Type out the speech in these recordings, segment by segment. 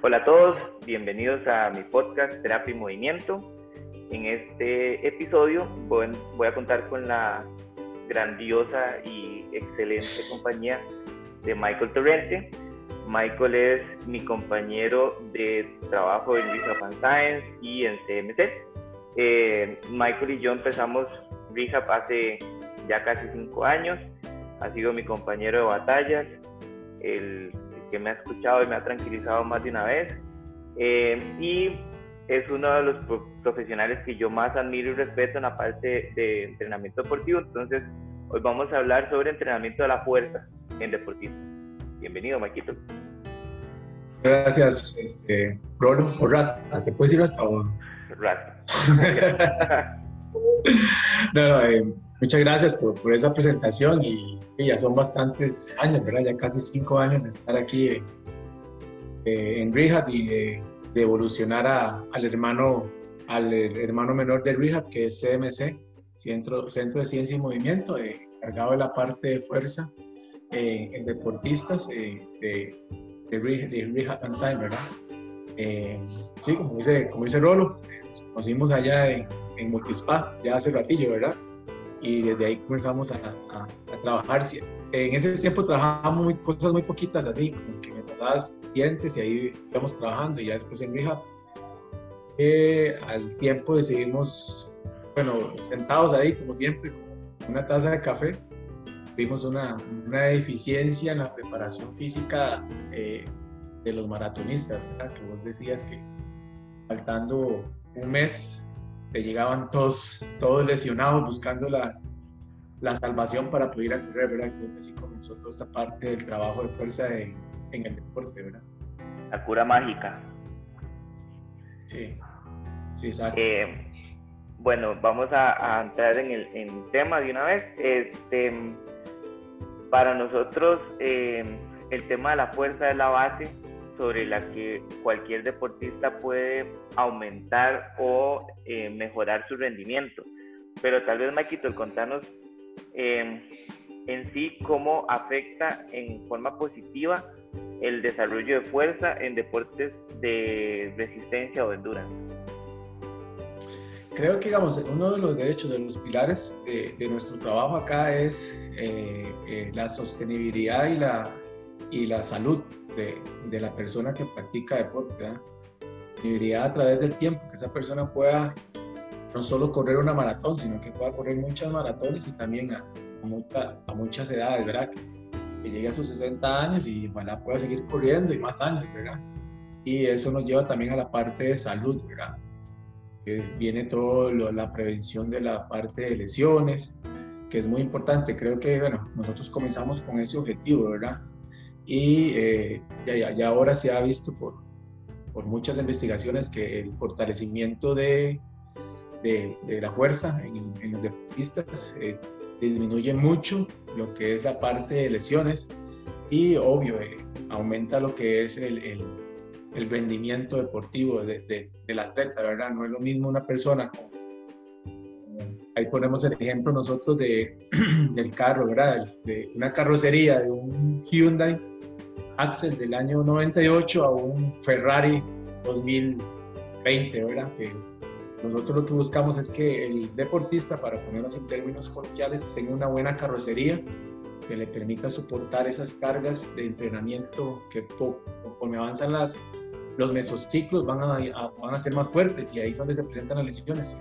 Hola a todos, bienvenidos a mi podcast Terapia y Movimiento. En este episodio voy, a contar con la grandiosa y excelente compañía de Michael Torrente. Michael es mi compañero de trabajo en Rehab Science y en CMC. Eh, Michael y yo empezamos Rehab hace ya casi cinco años. Ha sido mi compañero de batallas, el que me ha escuchado y me ha tranquilizado más de una vez. Eh, y es uno de los profesionales que yo más admiro y respeto en la parte de entrenamiento deportivo. Entonces, hoy vamos a hablar sobre entrenamiento de la fuerza en deportistas. Bienvenido, Maquito. Gracias, eh, Rolo, o Rasta. ¿Te puedes ir hasta ahora? Rasta. no, eh, muchas gracias por, por esa presentación y, ya son bastantes años, ¿verdad? Ya casi cinco años de estar aquí eh, eh, en Rehab y de, evolucionar a, al hermano al hermano menor de Rehab, que es CMC, Centro, Centro de Ciencia y Movimiento, encargado de la parte de fuerza en deportistas de, de, Rehab, Sign, ¿verdad? sí, como dice, como dice Rolo, nos conocimos allá en, en Multispa, ya hace ratillo, ¿verdad? Y desde ahí comenzamos a, a, trabajar. En ese tiempo trabajábamos muy, cosas muy poquitas, así, como que me pasabas dientes y ahí íbamos trabajando. Y ya después en Rehab, eh, al tiempo decidimos, bueno, sentados ahí, como siempre, con una taza de café, vimos una, una deficiencia en la preparación física eh, de los maratonistas, ¿verdad? que vos decías que faltando un mes te llegaban todos, todos lesionados buscando la, la salvación para poder ir a correr, ¿verdad? Creo que así comenzó toda esta parte del trabajo de fuerza en el deporte, ¿verdad? La cura mágica. Sí, sí, exacto. Eh, bueno, vamos a, entrar en el, en tema de una vez. Este, para nosotros, eh, el tema de la fuerza es la base sobre la que cualquier deportista puede aumentar o eh, mejorar su rendimiento. Pero tal vez, Maquito, contanos em, en sí cómo afecta en forma positiva el desarrollo de fuerza en deportes de resistencia o endurance. Creo que, digamos, uno de los derechos, de los pilares de, nuestro trabajo acá es eh, eh, la sostenibilidad y la, y la salud de, la persona que practica deporte. ¿verdad? a través del tiempo, que esa persona pueda no solo correr una maratón, sino que pueda correr muchas maratones y también a, a, muchas edades, ¿verdad? Que, llegue a sus 60 años y ojalá pueda seguir corriendo y más años, ¿verdad? Y eso nos lleva también a la parte de salud, ¿verdad? Que viene todo la prevención de la parte de lesiones, que es muy importante. Creo que, bueno, nosotros comenzamos con ese objetivo, ¿verdad? Y eh, ya, ahora se ha visto por, por muchas investigaciones que el fortalecimiento de, de, la fuerza en, en los deportistas eh, disminuye mucho lo que es la parte de lesiones y obvio eh, aumenta lo que es el, el, el rendimiento deportivo de, del atleta, ¿verdad? No es lo mismo una persona con, ahí ponemos el ejemplo nosotros de, del carro, ¿verdad? De una carrocería de un Hyundai Axel del año 98 a un Ferrari 2020, ¿verdad? Que nosotros lo que buscamos es que el deportista, para ponerlos en términos coloquiales, tenga una buena carrocería que le permita soportar esas cargas de entrenamiento que conforme avanzan las, los mesociclos van a, van a ser más fuertes y ahí es donde se presentan las lesiones.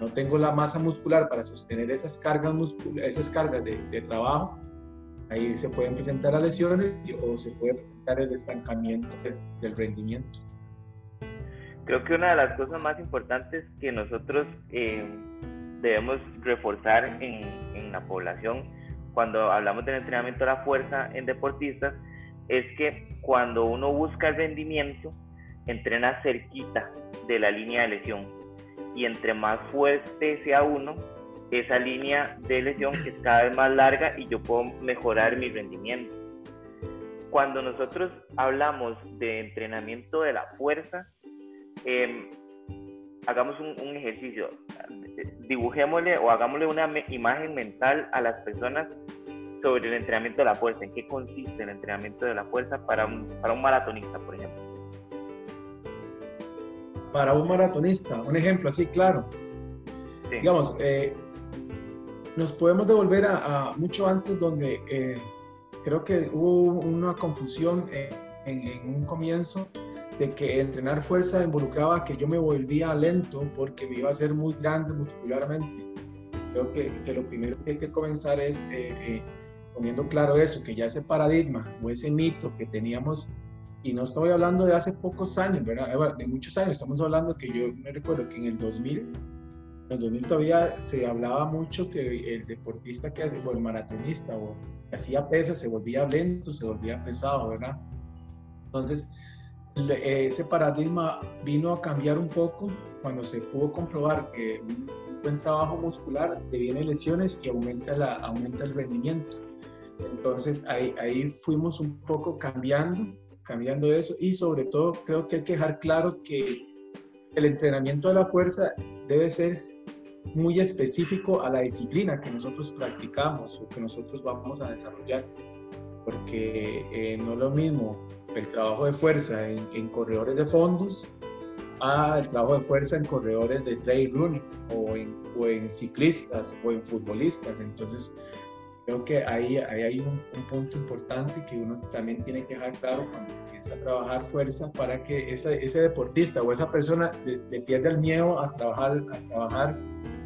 No tengo la masa muscular para sostener esas cargas, esas cargas de, de trabajo, Ahí se pueden presentar lesiones o se puede presentar el estancamiento del rendimiento. Creo que una de las cosas más importantes que nosotros eh, debemos reforzar en, en, la población cuando hablamos del entrenamiento de la fuerza en deportistas es que cuando uno busca el rendimiento, entrena cerquita de la línea de lesión. Y entre más fuerte sea uno, esa línea de lesión que es cada vez más larga y yo puedo mejorar mi rendimiento. Cuando nosotros hablamos de entrenamiento de la fuerza, em, hagamos un, ejercicio, dibujémosle o hagámosle una imagen mental a las personas sobre el entrenamiento de la fuerza, en qué consiste el entrenamiento de la fuerza para un, para un maratonista, por ejemplo. Para un maratonista, un ejemplo así, claro. Digamos, eh, nos podemos devolver a, mucho antes donde eh, creo que hubo una confusión en, un comienzo de que entrenar fuerza involucraba que yo me volvía lento porque me iba a ser muy grande muscularmente. Creo que, que lo primero que hay que comenzar es eh, poniendo claro eso, que ya ese paradigma o ese mito que teníamos, y no estoy hablando de hace pocos años, ¿verdad? De muchos años, estamos hablando que yo me recuerdo que en el 2000, en el 2000 todavía se hablaba mucho que el deportista que o el maratonista o que hacía pesas se volvía lento, se volvía pesado, ¿verdad? Entonces, ese paradigma vino a cambiar un poco cuando se pudo comprobar que un buen trabajo muscular previene lesiones y aumenta, la, aumenta el rendimiento. Entonces ahí, ahí fuimos un poco cambiando, cambiando eso y sobre todo creo que hay que dejar claro que el entrenamiento de la fuerza debe ser muy específico a la disciplina que nosotros practicamos o que nosotros vamos a desarrollar, porque eh, no es lo mismo el trabajo de fuerza en, en corredores de fondos al trabajo de fuerza en corredores de trail running o en, o en ciclistas o en futbolistas. Entonces, creo que ahí, ahí hay un, punto importante que uno también tiene que dejar claro cuando empieza a trabajar fuerza para que ese, ese deportista o esa persona le, pierda el miedo a trabajar, a trabajar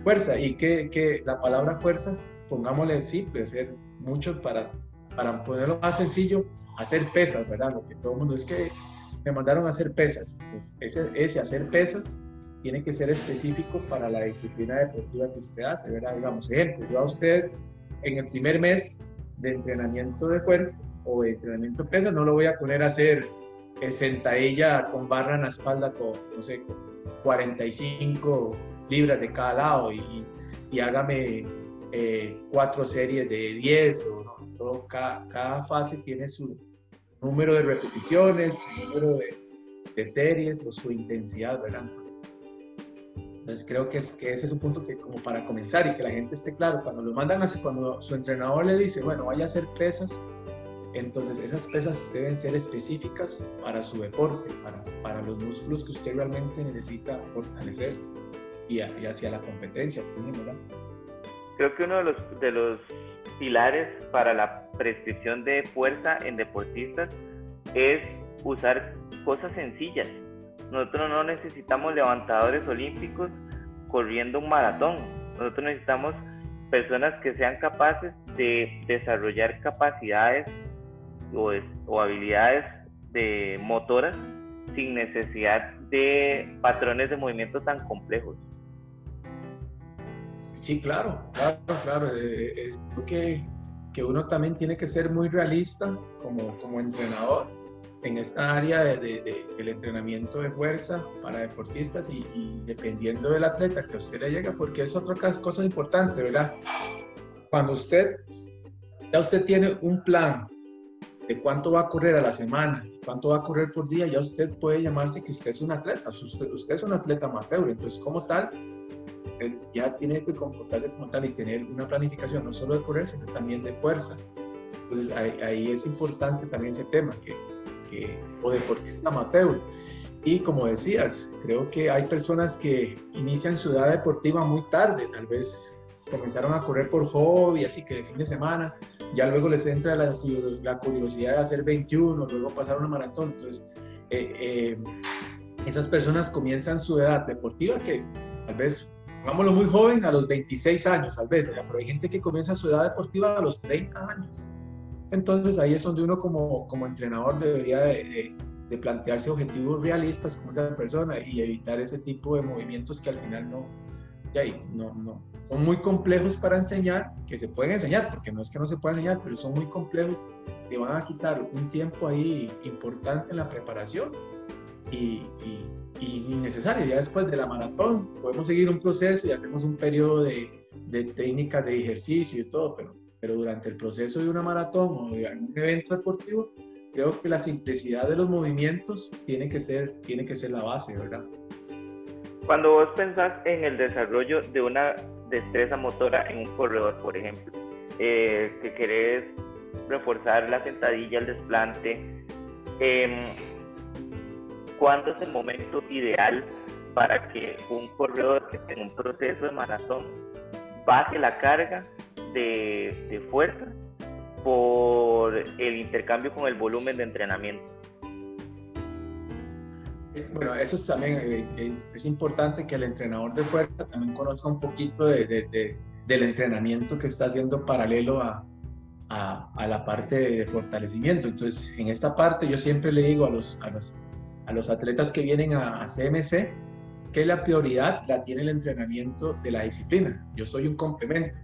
fuerza y que, que la palabra fuerza, pongámosle simple, ser mucho para, para ponerlo más sencillo, hacer pesas, ¿verdad? Lo que todo el mundo es que me mandaron a hacer pesas. Pues ese, ese hacer pesas tiene que ser específico para la disciplina deportiva que usted hace, ¿verdad? Digamos, ejemplo, yo a usted en el primer mes de entrenamiento de fuerza o de entrenamiento de pesa, no lo voy a poner a hacer eh, sentadilla con barra en la espalda con, no sé, 45 libras de cada lado y, y hágame eh, cuatro series de 10 o no, todo, cada, cada, fase tiene su número de repeticiones, su número de, de series o su intensidad, ¿verdad? Entonces creo que, es, que ese es un punto que como para comenzar y que la gente esté claro, cuando lo mandan a hacer, cuando su entrenador le dice, bueno, vaya a hacer pesas, entonces esas pesas deben ser específicas para su deporte, para, para los músculos que usted realmente necesita fortalecer y, hacia la competencia. Creo que uno de los, de los pilares para la prescripción de fuerza en deportistas es usar cosas sencillas nosotros no necesitamos levantadores olímpicos corriendo un maratón. Nosotros necesitamos personas que sean capaces de desarrollar capacidades o, habilidades de motoras sin necesidad de patrones de movimiento tan complejos. Sí, claro, claro, claro. Eh, es que, que uno también tiene que ser muy realista como, como entrenador en esta área de, del entrenamiento de fuerza para deportistas y, dependiendo del atleta que usted le llega, porque es otra cosa importante, ¿verdad? Cuando usted, ya usted tiene un plan de cuánto va a correr a la semana, cuánto va a correr por día, ya usted puede llamarse que usted es un atleta, usted, usted es un atleta amateur, entonces como tal, ya tiene que comportarse como tal y tener una planificación no solo de correr, sino también de fuerza. Entonces ahí, es importante también ese tema, que o deportista amateur. Y como decías, creo que hay personas que inician su edad deportiva muy tarde, tal vez comenzaron a correr por hobby, así que de fin de semana, ya luego les entra la, la curiosidad de hacer 21, luego pasar una maratón. Entonces, eh, eh, esas personas comienzan su edad deportiva que tal vez, vámonos muy joven, a los 26 años, tal vez, pero hay gente que comienza su edad deportiva a los 30 años. Entonces ahí es donde uno como, como entrenador debería de, de, plantearse objetivos realistas con esa persona y evitar ese tipo de movimientos que al final no, no, no, son muy complejos para enseñar, que se pueden enseñar, porque no es que no se puedan enseñar, pero son muy complejos que van a quitar un tiempo ahí importante en la preparación y, y innecesario. Ya después de la maratón podemos seguir un proceso y hacemos un periodo de, de técnicas de ejercicio y todo, pero pero durante el proceso de una maratón o de algún evento deportivo, creo que la simplicidad de los movimientos tiene que ser, tiene que ser la base, ¿verdad? Cuando vos pensás en el desarrollo de una destreza motora en un corredor, por ejemplo, eh, que querés reforzar la sentadilla, el desplante, em, ¿cuándo es el momento ideal para que un corredor que esté en un proceso de maratón baje la carga de, de fuerza por el intercambio con el volumen de entrenamiento? Bueno, eso es también eh, es, importante que el entrenador de fuerza también conozca un poquito de, de, del entrenamiento que está haciendo paralelo a, a, a, la parte de fortalecimiento. Entonces, en esta parte yo siempre le digo a los, a los, a los atletas que vienen a, a CMC que la prioridad la tiene el entrenamiento de la disciplina. Yo soy un complemento.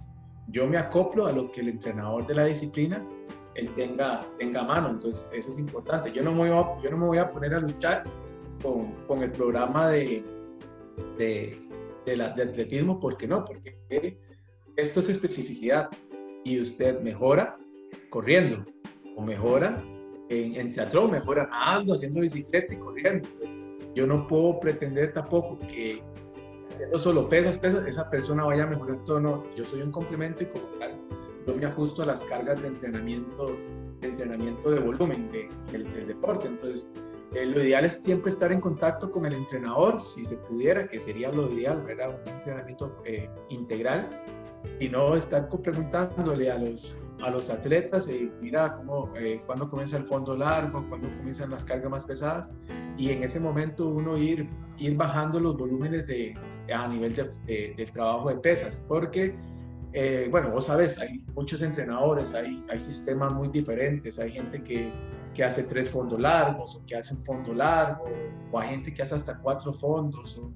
Yo me acoplo a lo que el entrenador de la disciplina él tenga, tenga a mano. Entonces, eso es importante. Yo no me voy a, yo no me voy a poner a luchar con, con el programa de, de, de, la, de atletismo, ¿por qué no? Porque esto es especificidad y usted mejora corriendo o mejora en, en teatro, mejora nadando, haciendo bicicleta y corriendo. Entonces, yo no puedo pretender tampoco que solo pesas, pesas, esa persona vaya todo. No, yo soy un complemento y como tal, yo me ajusto a las cargas de entrenamiento, de entrenamiento de volumen de, del, deporte. Entonces, eh, lo ideal es siempre estar en contacto con el entrenador, si se pudiera, que sería lo ideal, ¿verdad? Un entrenamiento eh, integral, y no estar preguntándole a los, a los atletas, eh, mira, cómo, eh, cuándo comienza el fondo largo, cuándo comienzan las cargas más pesadas, y en ese momento uno ir, ir bajando los volúmenes de, a nivel de, del trabajo de pesas, porque, eh, bueno, vos sabes, hay muchos entrenadores, hay, hay sistemas muy diferentes, hay gente que, que hace tres fondos largos, o que hace un fondo largo, o hay gente que hace hasta cuatro fondos, o,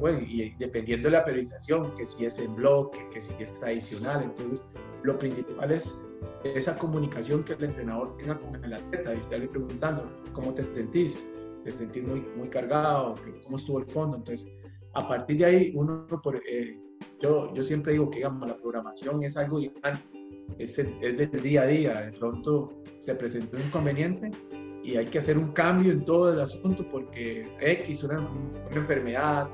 bueno, y dependiendo de la periodización, que si es en bloque, que si es tradicional, entonces lo principal es esa comunicación que el entrenador tenga con el atleta y estarle preguntando cómo te sentís, te sentís muy, muy cargado, cómo estuvo el fondo, entonces a partir de ahí uno, por, eh, yo, yo siempre digo que digamos, la programación es algo es, es del día a día, de pronto se presentó un inconveniente y hay que hacer un cambio en todo el asunto porque X, una, una enfermedad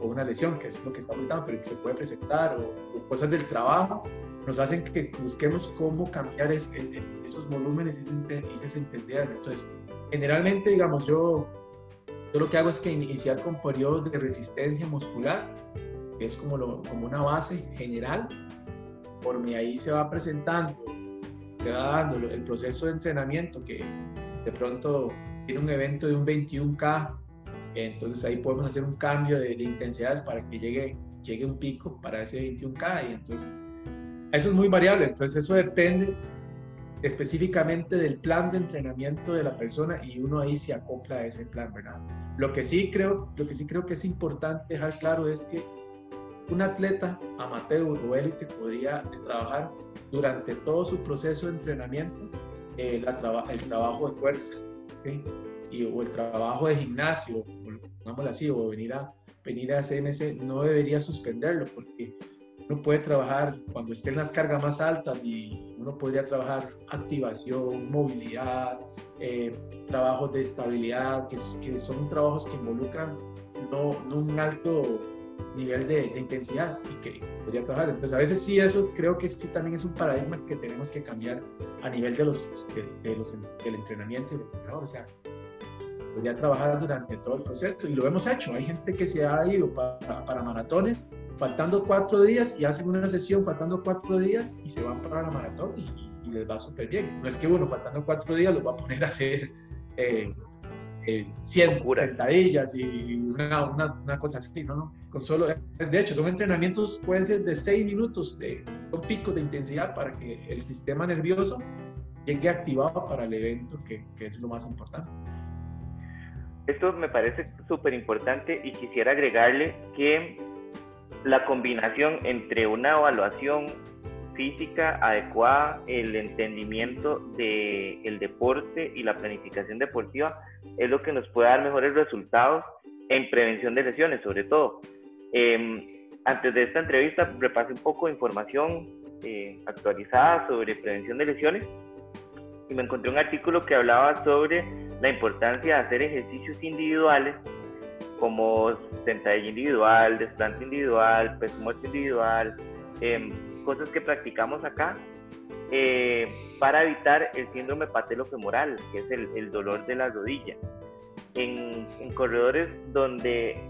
o una lesión, que es lo que está hablando, pero que se puede presentar, o, cosas del trabajo, nos hacen que busquemos cómo cambiar es, esos volúmenes y esa intensidad. Entonces, generalmente, digamos, yo, yo lo que hago es que iniciar con periodos de resistencia muscular, que es como, lo, como una base general, por mí ahí se va presentando, se va dando el proceso de entrenamiento que de pronto tiene un evento de un 21K, entonces ahí podemos hacer un cambio de, intensidades para que llegue, llegue un pico para ese 21K y entonces eso es muy variable, entonces eso depende específicamente del plan de entrenamiento de la persona y uno ahí se acopla a ese plan, ¿verdad? Lo que sí creo, lo que sí creo que es importante dejar claro es que un atleta amateur o élite podría trabajar durante todo su proceso de entrenamiento eh, el trabajo de fuerza, y, o el trabajo de gimnasio, como así, o venir a, venir a CMC, no debería suspenderlo, porque uno puede trabajar cuando estén las cargas más altas y uno podría trabajar activación, movilidad, eh, trabajos de estabilidad, que, que, son trabajos que involucran no, no un alto nivel de, intensidad y que podría trabajar. Entonces, a veces sí, eso creo que sí también es un paradigma que tenemos que cambiar a nivel de los, de, los del entrenamiento y del entrenador. O sea, podría trabajar durante todo el proceso y lo hemos hecho. Hay gente que se ha ido para, para maratones faltando cuatro días y hacen una sesión faltando cuatro días y se van para la maratón y, les va súper bien. No es que uno faltando cuatro días los va a poner a hacer eh, 100 eh, sentadillas y una, una, cosa así, ¿no? Con solo, de hecho, son entrenamientos, pueden ser de 6 minutos, de un pico de intensidad para que el sistema nervioso llegue activado para el evento, que, que es lo más importante. Esto me parece súper importante y quisiera agregarle que la combinación entre una evaluación física adecuada, el entendimiento del el deporte y la planificación deportiva es lo que nos puede dar mejores resultados en prevención de lesiones, sobre todo. Em, antes de esta entrevista, repasé un poco de información eh, actualizada sobre prevención de lesiones y me encontré un artículo que hablaba sobre la importancia de hacer ejercicios individuales como sentadilla individual, desplante individual, peso muerto individual, eh, cosas que practicamos acá eh, para evitar el síndrome patelofemoral, que es el, dolor de la rodilla. En, en, corredores donde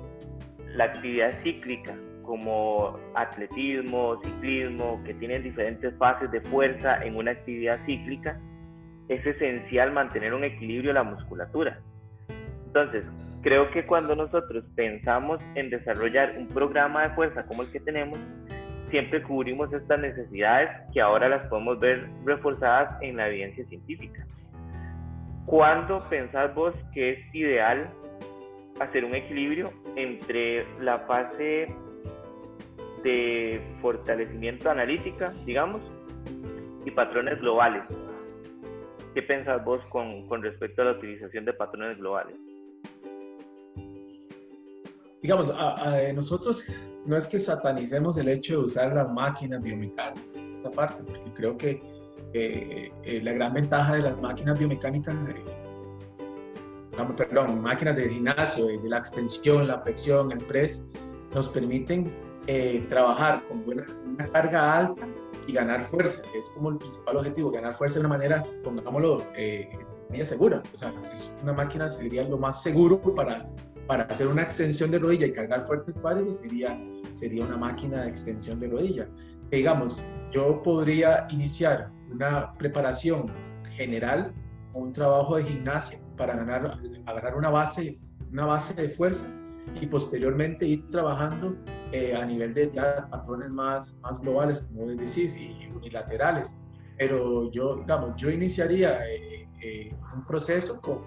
la actividad cíclica, como atletismo, ciclismo, que tienen diferentes fases de fuerza en una actividad cíclica, es esencial mantener un equilibrio de la musculatura. Entonces, creo que cuando nosotros pensamos en desarrollar un programa de fuerza como el que tenemos, siempre cubrimos estas necesidades que ahora las podemos ver reforzadas en la evidencia científica. ¿Cuándo pensás vos que es ideal hacer un equilibrio entre la fase de fortalecimiento analítica, digamos, y patrones globales? ¿Qué pensás vos con, con respecto a la utilización de patrones globales? digamos, a, nosotros no es que satanicemos el hecho de usar las máquinas biomecánicas, esa parte, porque creo que eh, eh, la gran ventaja de las máquinas biomecánicas, eh, perdón, máquinas de gimnasio, de la extensión, la flexión, el press, nos permiten trabajar con una carga alta y ganar fuerza, es como el principal objetivo, ganar fuerza de una manera, pongámoslo, eh, segura. O sea, es una máquina sería lo más seguro para para hacer una extensión de rodilla y cargar fuertes pares sería, sería una máquina de extensión de rodilla. digamos, yo podría iniciar una preparación general o un trabajo de gimnasia para ganar, agarrar una base, una base de fuerza y posteriormente ir trabajando eh, a nivel de patrones más, más globales, como decís, y unilaterales. Pero yo, digamos, yo iniciaría eh, eh, un proceso con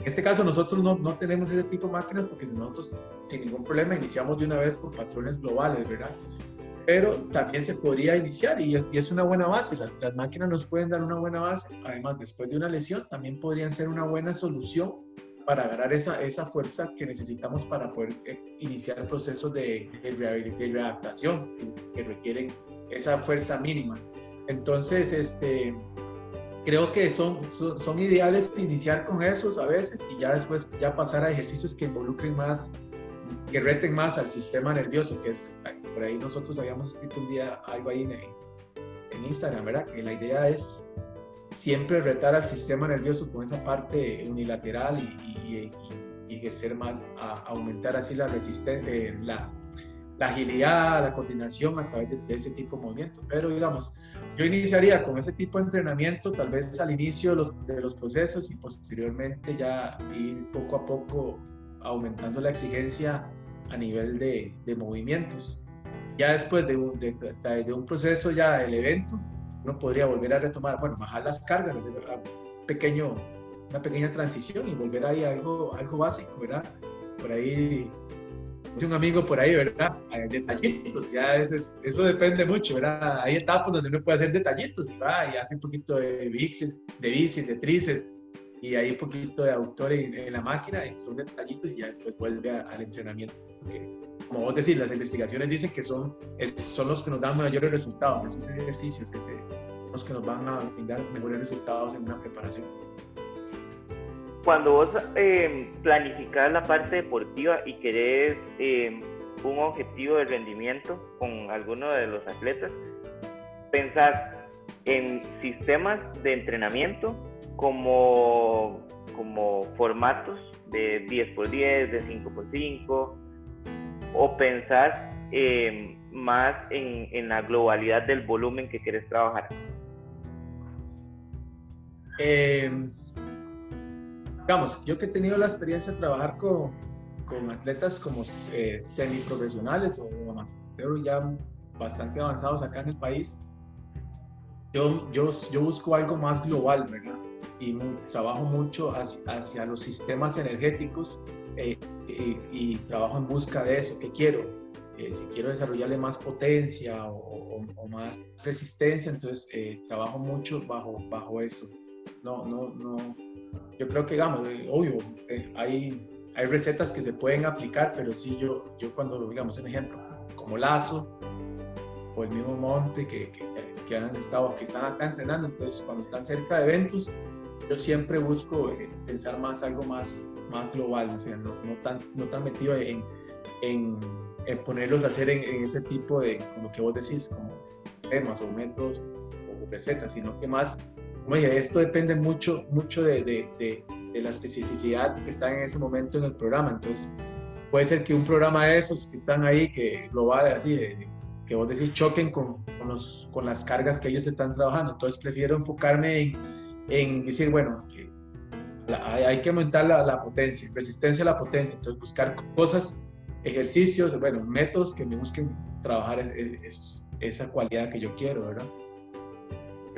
en este caso nosotros no, no, tenemos ese tipo de máquinas porque nosotros sin ningún problema iniciamos de una vez con patrones globales, ¿verdad? Pero también se podría iniciar y es, y es una buena base. Las, las, máquinas nos pueden dar una buena base. Además, después de una lesión, también podrían ser una buena solución para agarrar esa, esa fuerza que necesitamos para poder eh, iniciar procesos de, de, de readaptación que requieren esa fuerza mínima. Entonces, este, creo que son, son, ideales iniciar con esos a veces y ya después ya pasar a ejercicios que involucren más, que reten más al sistema nervioso, que es, por ahí nosotros habíamos escrito un día algo ahí en, en Instagram, ¿verdad? Que la idea es siempre retar al sistema nervioso con esa parte unilateral y, ejercer más, a, aumentar así la resistencia, eh, la, la agilidad, la coordinación a través de, ese tipo de movimiento. Pero digamos, yo iniciaría con ese tipo de entrenamiento, tal vez al inicio de los, de los procesos y posteriormente ya ir poco a poco aumentando la exigencia a nivel de, de movimientos. Ya después de un, de, de un, proceso ya del evento, uno podría volver a retomar, bueno, bajar las cargas, hacer un pequeño, una pequeña transición y volver ahí a algo, algo básico, ¿verdad? Por ahí un amigo por ahí, ¿verdad? Detallitos, ya es, eso depende mucho, ¿verdad? Hay etapas donde uno puede hacer detallitos va y hace un poquito de bicis, de bicis, de tríceps y hay un poquito de autor en, la máquina y son detallitos y ya después vuelve al entrenamiento. como vos decís, las investigaciones dicen que son, son los que nos dan mayores resultados, esos ejercicios, ese, los que nos van a brindar mejores resultados en una preparación cuando vos eh, planificas la parte deportiva y querés em, un objetivo de rendimiento con alguno de los atletas, pensás en sistemas de entrenamiento como, como formatos de 10x10, de 5x5, o pensás em, más en, en, la globalidad del volumen que quieres trabajar? Eh, digamos, yo que he tenido la experiencia de trabajar con, con atletas como eh, semiprofesionales o amateurs ya bastante avanzados acá en el país, yo, yo, yo busco algo más global, ¿verdad? Y trabajo mucho hacia, hacia, los sistemas energéticos eh, y, trabajo en busca de eso, ¿qué quiero? Eh, si quiero desarrollarle más potencia o, o, más resistencia, entonces eh, trabajo mucho bajo, bajo eso. No, no, no, yo creo que, digamos, eh, obvio, eh, hay, hay recetas que se pueden aplicar, pero sí yo, yo cuando, digamos, un ejemplo, como Lazo o el mismo Monte que, que, han estado, que están acá entrenando, entonces cuando están cerca de eventos, yo siempre busco eh, pensar más algo más, más global, o sea, no, no, tan, no tan metido en, en, ponerlos a hacer en, ese tipo de, como que vos decís, como temas o métodos o recetas, sino que más, como dije, esto depende mucho, mucho de, de, de, la especificidad que está en ese momento en el programa. Entonces, puede ser que un programa de esos que están ahí, que lo va así, que vos decís choquen con, con, los, con, las cargas que ellos están trabajando. Entonces, prefiero enfocarme en, en decir, bueno, que hay que aumentar la, la potencia, resistencia a la potencia. Entonces, buscar cosas ejercicios, bueno, métodos que me busquen trabajar esa cualidad que yo quiero, ¿verdad?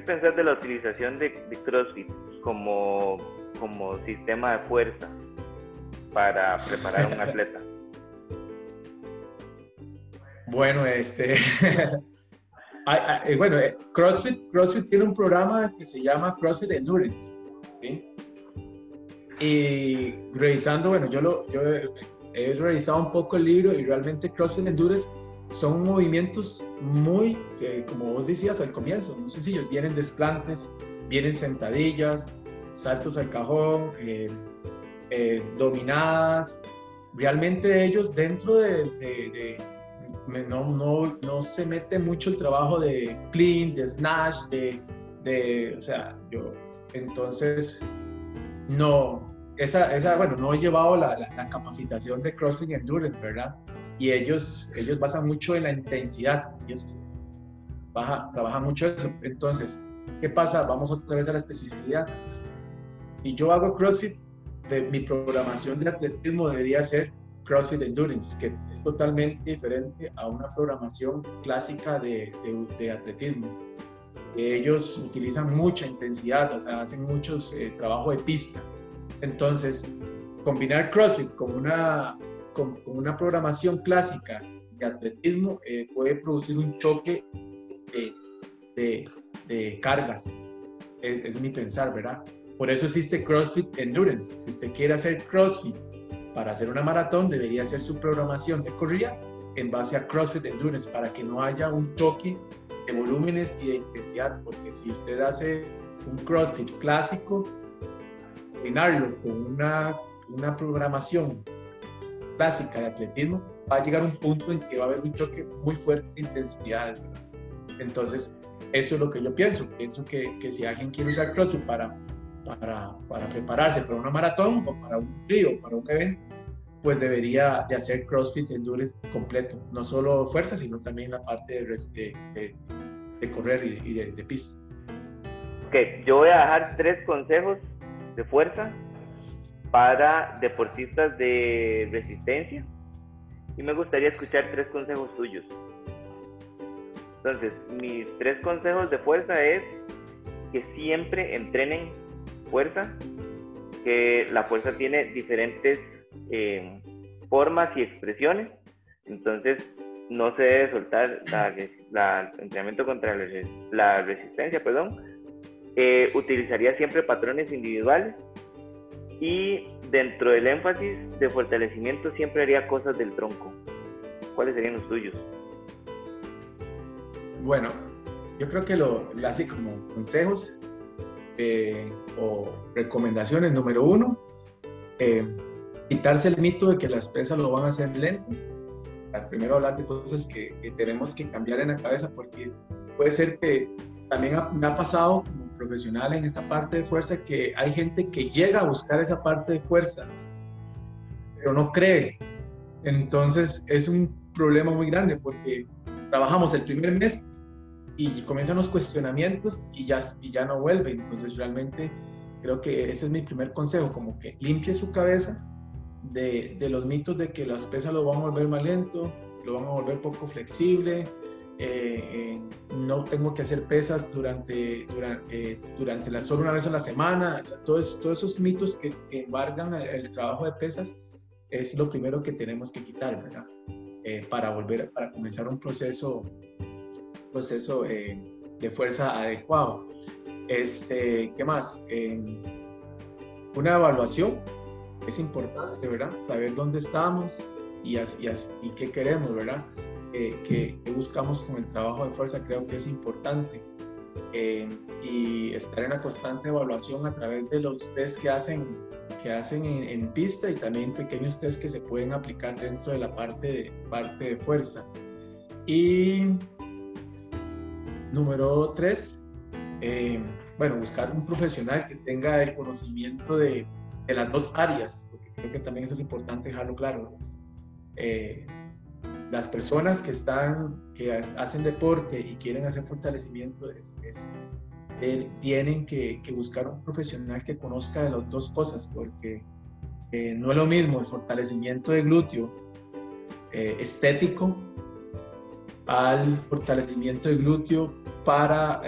¿Qué pensás de la utilización de, CrossFit como, como sistema de fuerza para preparar a un atleta? Bueno, este, eh, bueno, eh, CrossFit, CrossFit tiene un programa que se llama CrossFit Endurance, Y revisando, bueno, yo lo, yo he revisado un poco el libro y realmente CrossFit Endurance son movimientos muy, eh, como vos decías al comienzo, muy sencillos. Vienen desplantes, vienen sentadillas, saltos al cajón, eh, eh, dominadas. Realmente ellos dentro de, no, no, no, se mete mucho el trabajo de clean, de snatch, de, de o sea, yo, entonces, no, esa, esa, bueno, no he llevado la, la, capacitación de CrossFit Endurance, ¿verdad? Y ellos, ellos basan mucho en la intensidad, ellos baja, trabajan mucho eso. Entonces, ¿qué pasa? Vamos otra vez a la especificidad. Si yo hago CrossFit, de, mi programación de atletismo debería ser CrossFit Endurance, que es totalmente diferente a una programación clásica de, de, de atletismo. Ellos utilizan mucha intensidad, o sea, hacen muchos eh, trabajo de pista entonces, combinar CrossFit con una, con, una programación clásica de atletismo eh, puede producir un choque de, de, cargas. Es, mi pensar, ¿verdad? Por eso existe CrossFit Endurance. Si usted quiere hacer CrossFit para hacer una maratón, debería hacer su programación de corrida en base a CrossFit Endurance para que no haya un choque de volúmenes y de intensidad, porque si usted hace un CrossFit clásico, combinarlo con una, una programación clásica de atletismo, va a llegar un punto en que va a haber un choque muy fuerte de intensidad. Entonces, eso es lo que yo pienso. Pienso que, que si alguien quiere usar CrossFit para, para, para, prepararse para una maratón o para un frío, para un evento, pues debería de hacer CrossFit Endurance completo. No solo fuerza, sino también la parte de, de, de correr y, de, de pista. Ok, yo voy a dejar tres consejos de fuerza para deportistas de resistencia. Y me gustaría escuchar tres consejos tuyos. Entonces, mis tres consejos de fuerza es que siempre entrenen fuerza, que la fuerza tiene diferentes eh, formas y expresiones, entonces no se debe soltar la, entrenamiento contra la resistencia, perdón, eh, utilizaría siempre patrones individuales y dentro del énfasis de fortalecimiento siempre haría cosas del tronco. ¿Cuáles serían los tuyos? Bueno, yo creo que lo, así como consejos eh, o recomendaciones, número uno, eh, quitarse el mito de que las pesas lo van a hacer lento. Primero hablar de cosas que, que tenemos que cambiar en la cabeza porque puede ser que también me ha pasado como profesional en esta parte de fuerza que hay gente que llega a buscar esa parte de fuerza, pero no cree. Entonces es un problema muy grande porque trabajamos el primer mes y comienzan los cuestionamientos y ya, y ya no vuelve. Entonces realmente creo que ese es mi primer consejo, como que limpie su cabeza de, los mitos de que las pesas lo van a volver más lento, lo van a volver poco flexible, eh, no tengo que hacer pesas durante, durante, eh, durante la, solo una vez a la semana, todos, todos esos mitos que, embargan el, trabajo de pesas es lo primero que tenemos que quitar, ¿verdad? Eh, para volver, para comenzar un proceso, proceso de fuerza adecuado. Este, ¿Qué más? una evaluación es importante, ¿verdad? Saber dónde estamos y, y, y qué queremos, ¿verdad? Que, buscamos con el trabajo de fuerza creo que es importante. Eh, y estar en la constante evaluación a través de los test que hacen que hacen en, pista y también pequeños test que se pueden aplicar dentro de la parte de, parte de fuerza. Y número tres, eh, bueno, buscar un profesional que tenga el conocimiento de, de, las dos áreas, porque creo que también eso es importante dejarlo claro. Eh, las personas que están, que hacen deporte y quieren hacer fortalecimiento es, eh, tienen que, buscar un profesional que conozca de las dos cosas, porque eh, no es lo mismo el fortalecimiento de glúteo eh, estético al fortalecimiento de glúteo para,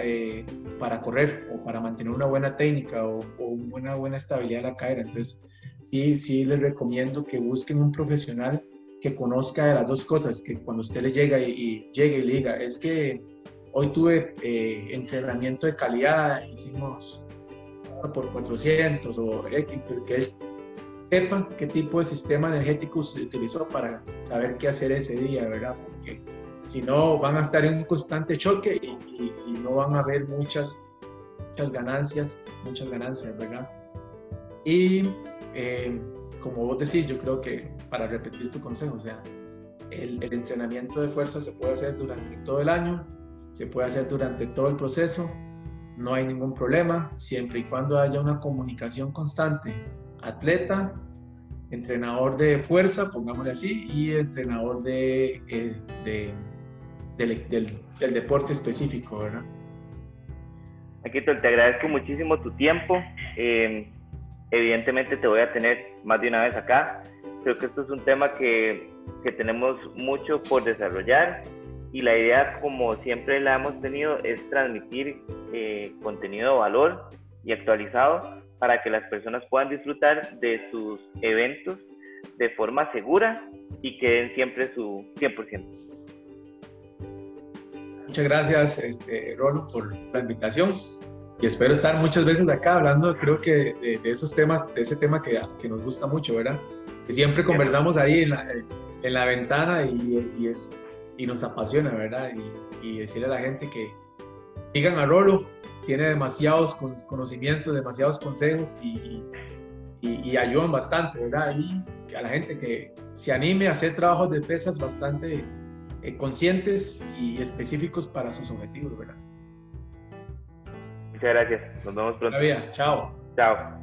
para correr o para mantener una buena técnica o, una buena estabilidad de la cadera. Entonces, sí, sí les recomiendo que busquen un profesional que conozca de las dos cosas, que cuando usted le llega y, llegue y le diga, es que hoy tuve eh, entrenamiento de calidad, hicimos por 400 o X, que él sepa qué tipo de sistema energético se utilizó para saber qué hacer ese día, ¿verdad? Porque si no, van a estar en un constante choque y, no van a haber muchas, muchas ganancias, muchas ganancias, ¿verdad? Y eh, como vos decís, yo creo que para repetir tu consejo, o sea, el, entrenamiento de fuerza se puede hacer durante todo el año, se puede hacer durante todo el proceso, no hay ningún problema, siempre y cuando haya una comunicación constante, atleta, entrenador de fuerza, pongámosle así, y entrenador de, eh, del, del, deporte específico, ¿verdad? Aquí te agradezco muchísimo tu tiempo. Eh, evidentemente te voy a tener más de una vez acá. Creo que esto es un tema que, que tenemos mucho por desarrollar y la idea, como siempre la hemos tenido, es transmitir eh, contenido de valor y actualizado para que las personas puedan disfrutar de sus eventos de forma segura y que den siempre su 100%. Muchas gracias, este, Rolo, por la invitación y espero estar muchas veces acá hablando, creo que de, esos temas, de ese tema que, que, nos gusta mucho, ¿verdad? Que siempre conversamos ahí en la, en la ventana y, y, es, y nos apasiona, ¿verdad? Y, y, decirle a la gente que sigan a Rolo, tiene demasiados conocimientos, demasiados consejos y, y, ayudan bastante, ¿verdad? Y a la gente que se anime a hacer trabajos de pesas bastante eh, conscientes y específicos para sus objetivos, ¿verdad? Gracias. Nos vemos pronto. Chao. Chao.